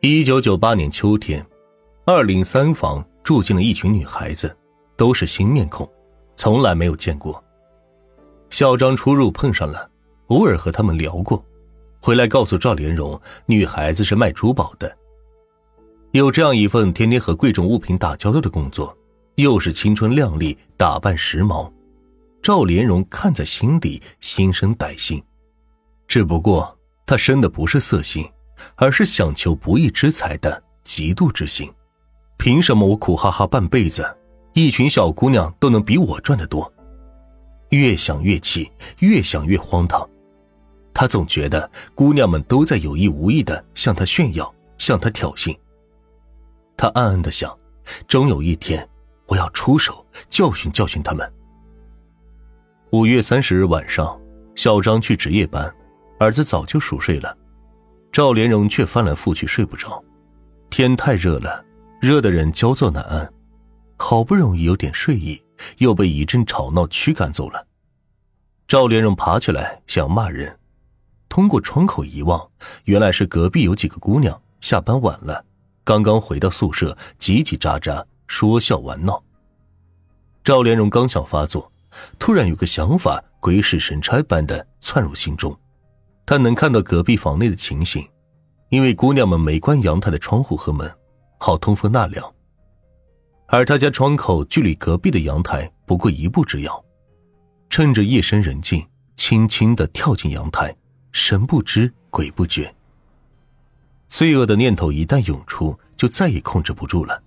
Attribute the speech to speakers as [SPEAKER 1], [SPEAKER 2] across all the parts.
[SPEAKER 1] 一九九八年秋天，二零三房住进了一群女孩子，都是新面孔，从来没有见过。小张出入碰上了，偶尔和他们聊过，回来告诉赵连荣，女孩子是卖珠宝的。有这样一份天天和贵重物品打交道的工作，又是青春靓丽，打扮时髦，赵连荣看在心底，心生歹心。只不过他生的不是色心。而是想求不义之财的嫉妒之心。凭什么我苦哈哈半辈子，一群小姑娘都能比我赚得多？越想越气，越想越荒唐。他总觉得姑娘们都在有意无意的向他炫耀，向他挑衅。他暗暗的想，终有一天，我要出手教训教训他们。五月三十日晚上，小张去值夜班，儿子早就熟睡了。赵连荣却翻来覆去睡不着，天太热了，热的人焦躁难安。好不容易有点睡意，又被一阵吵闹驱赶走了。赵连荣爬起来想骂人，通过窗口一望，原来是隔壁有几个姑娘下班晚了，刚刚回到宿舍，叽叽喳喳说笑玩闹。赵连荣刚想发作，突然有个想法鬼使神差般的窜入心中。他能看到隔壁房内的情形，因为姑娘们没关阳台的窗户和门，好通风纳凉。而他家窗口距离隔壁的阳台不过一步之遥，趁着夜深人静，轻轻的跳进阳台，神不知鬼不觉。罪恶的念头一旦涌出，就再也控制不住了。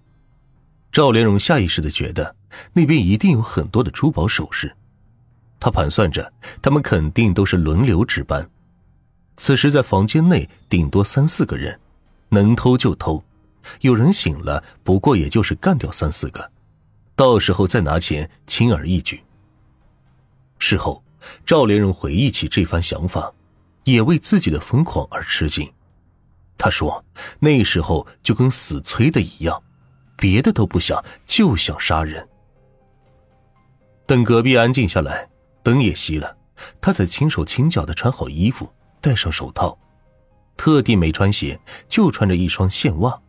[SPEAKER 1] 赵连荣下意识的觉得那边一定有很多的珠宝首饰，他盘算着他们肯定都是轮流值班。此时在房间内顶多三四个人，能偷就偷，有人醒了，不过也就是干掉三四个，到时候再拿钱轻而易举。事后，赵连荣回忆起这番想法，也为自己的疯狂而吃惊。他说：“那时候就跟死催的一样，别的都不想，就想杀人。”等隔壁安静下来，灯也熄了，他才轻手轻脚的穿好衣服。戴上手套，特地没穿鞋，就穿着一双线袜。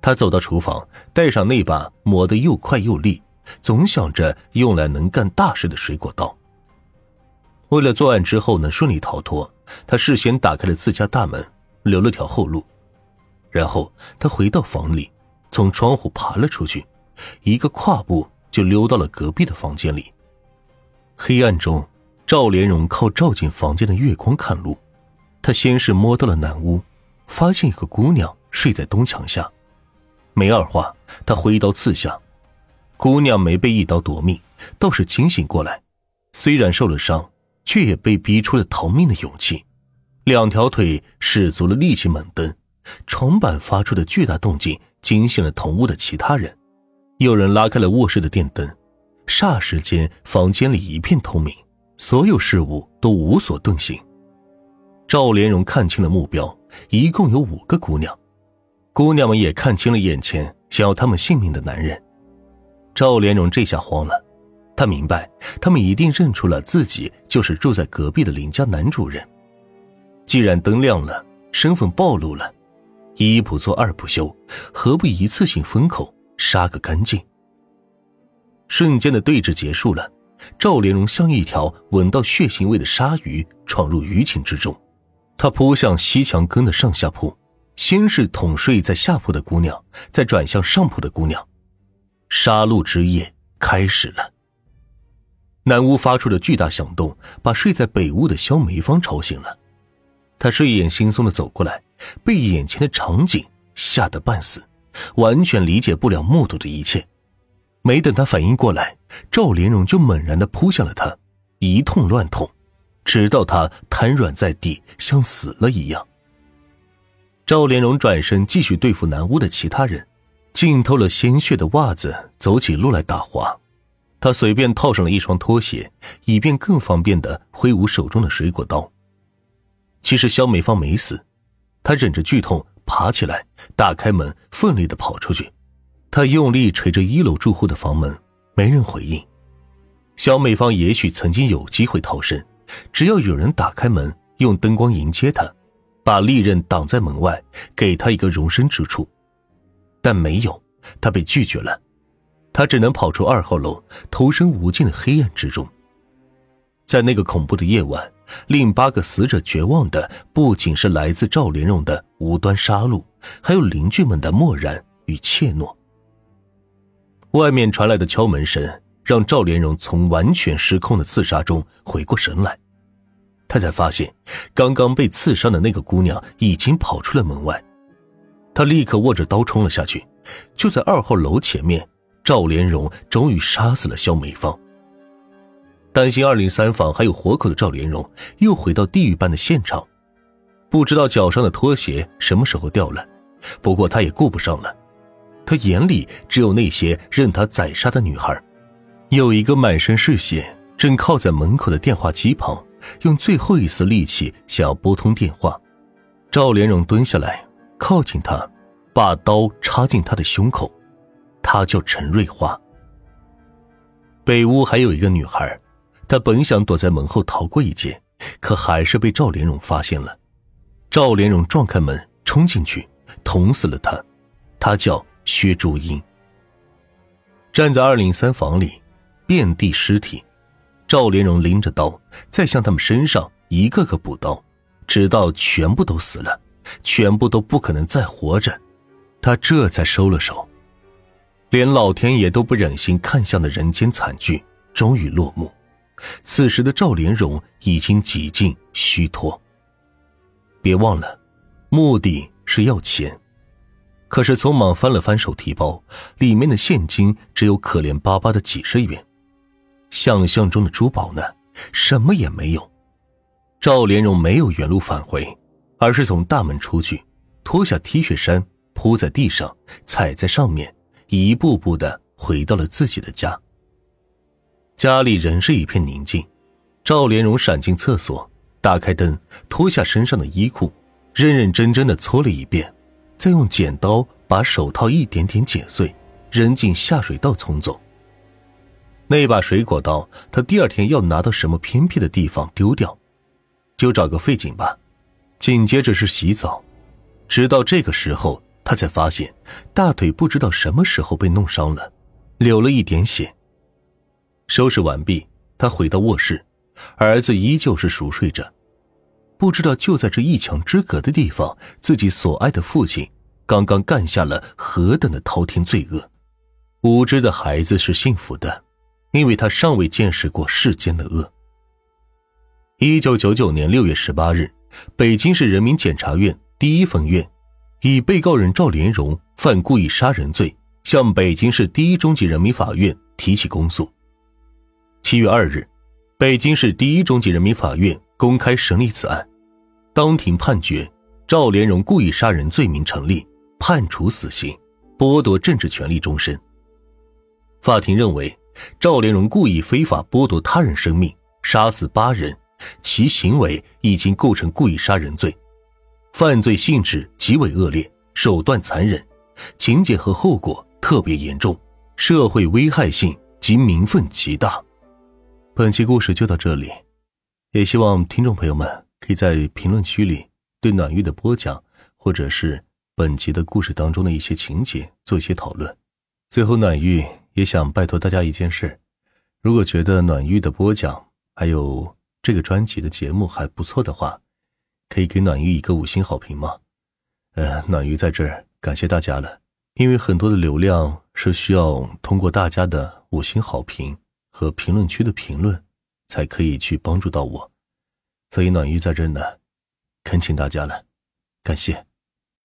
[SPEAKER 1] 他走到厨房，带上那把磨得又快又利，总想着用来能干大事的水果刀。为了作案之后能顺利逃脱，他事先打开了自家大门，留了条后路。然后他回到房里，从窗户爬了出去，一个跨步就溜到了隔壁的房间里。黑暗中。赵连荣靠照进房间的月光看路，他先是摸到了南屋，发现一个姑娘睡在东墙下，没二话，他挥刀刺下，姑娘没被一刀夺命，倒是清醒过来，虽然受了伤，却也被逼出了逃命的勇气，两条腿使足了力气猛蹬，床板发出的巨大动静惊醒了同屋的其他人，有人拉开了卧室的电灯，霎时间房间里一片透明。所有事物都无所遁形。赵连荣看清了目标，一共有五个姑娘。姑娘们也看清了眼前想要他们性命的男人。赵连荣这下慌了，他明白他们一定认出了自己就是住在隔壁的林家男主人。既然灯亮了，身份暴露了，一不做二不休，何不一次性封口，杀个干净？瞬间的对峙结束了。赵连荣像一条闻到血腥味的鲨鱼闯入鱼群之中，他扑向西墙根的上下铺，先是捅睡在下铺的姑娘，再转向上铺的姑娘，杀戮之夜开始了。南屋发出的巨大响动，把睡在北屋的肖梅芳吵醒了，她睡眼惺忪的走过来，被眼前的场景吓得半死，完全理解不了目睹的一切。没等他反应过来，赵连荣就猛然的扑向了他，一通乱捅，直到他瘫软在地，像死了一样。赵连荣转身继续对付南屋的其他人，浸透了鲜血的袜子走起路来打滑，他随便套上了一双拖鞋，以便更方便的挥舞手中的水果刀。其实肖美芳没死，她忍着剧痛爬起来，打开门，奋力的跑出去。他用力捶着一楼住户的房门，没人回应。小美芳也许曾经有机会逃生，只要有人打开门，用灯光迎接她，把利刃挡在门外，给他一个容身之处，但没有，他被拒绝了。他只能跑出二号楼，投身无尽的黑暗之中。在那个恐怖的夜晚，令八个死者绝望的不仅是来自赵连荣的无端杀戮，还有邻居们的漠然与怯懦。外面传来的敲门声让赵连荣从完全失控的自杀中回过神来，他才发现刚刚被刺伤的那个姑娘已经跑出了门外，他立刻握着刀冲了下去，就在二号楼前面。赵连荣终于杀死了肖美芳。担心二零三房还有活口的赵连荣又回到地狱般的现场，不知道脚上的拖鞋什么时候掉了，不过他也顾不上了，他眼里只有那些任他宰杀的女孩。有一个满身是血，正靠在门口的电话机旁，用最后一丝力气想要拨通电话。赵连荣蹲下来，靠近他，把刀插进他的胸口。他叫陈瑞花。北屋还有一个女孩，她本想躲在门后逃过一劫，可还是被赵连荣发现了。赵连荣撞开门，冲进去，捅死了她。她叫薛竹英。站在二零三房里，遍地尸体。赵连荣拎着刀，在向他们身上一个个补刀，直到全部都死了，全部都不可能再活着，他这才收了手。连老天爷都不忍心看向的人间惨剧终于落幕。此时的赵连荣已经几近虚脱。别忘了，目的是要钱。可是匆忙翻了翻手提包，里面的现金只有可怜巴巴的几十元。想象中的珠宝呢？什么也没有。赵连荣没有原路返回，而是从大门出去，脱下 T 恤衫铺在地上，踩在上面。一步步的回到了自己的家。家里仍是一片宁静。赵连荣闪进厕所，打开灯，脱下身上的衣裤，认认真真的搓了一遍，再用剪刀把手套一点点剪碎，扔进下水道冲走。那把水果刀，他第二天要拿到什么偏僻的地方丢掉，就找个废井吧。紧接着是洗澡，直到这个时候。他才发现，大腿不知道什么时候被弄伤了，流了一点血。收拾完毕，他回到卧室，儿子依旧是熟睡着。不知道就在这一墙之隔的地方，自己所爱的父亲刚刚干下了何等的滔天罪恶。无知的孩子是幸福的，因为他尚未见识过世间的恶。一九九九年六月十八日，北京市人民检察院第一分院。以被告人赵连荣犯故意杀人罪，向北京市第一中级人民法院提起公诉。七月二日，北京市第一中级人民法院公开审理此案，当庭判决赵连荣故意杀人罪名成立，判处死刑，剥夺政治权利终身。法庭认为，赵连荣故意非法剥夺他人生命，杀死八人，其行为已经构成故意杀人罪。犯罪性质极为恶劣，手段残忍，情节和后果特别严重，社会危害性及民愤极大。本期故事就到这里，也希望听众朋友们可以在评论区里对暖玉的播讲，或者是本集的故事当中的一些情节做一些讨论。最后，暖玉也想拜托大家一件事：如果觉得暖玉的播讲还有这个专辑的节目还不错的话。可以给暖玉一个五星好评吗？呃，暖玉在这儿感谢大家了，因为很多的流量是需要通过大家的五星好评和评论区的评论，才可以去帮助到我，所以暖玉在这呢，恳请大家了，感谢。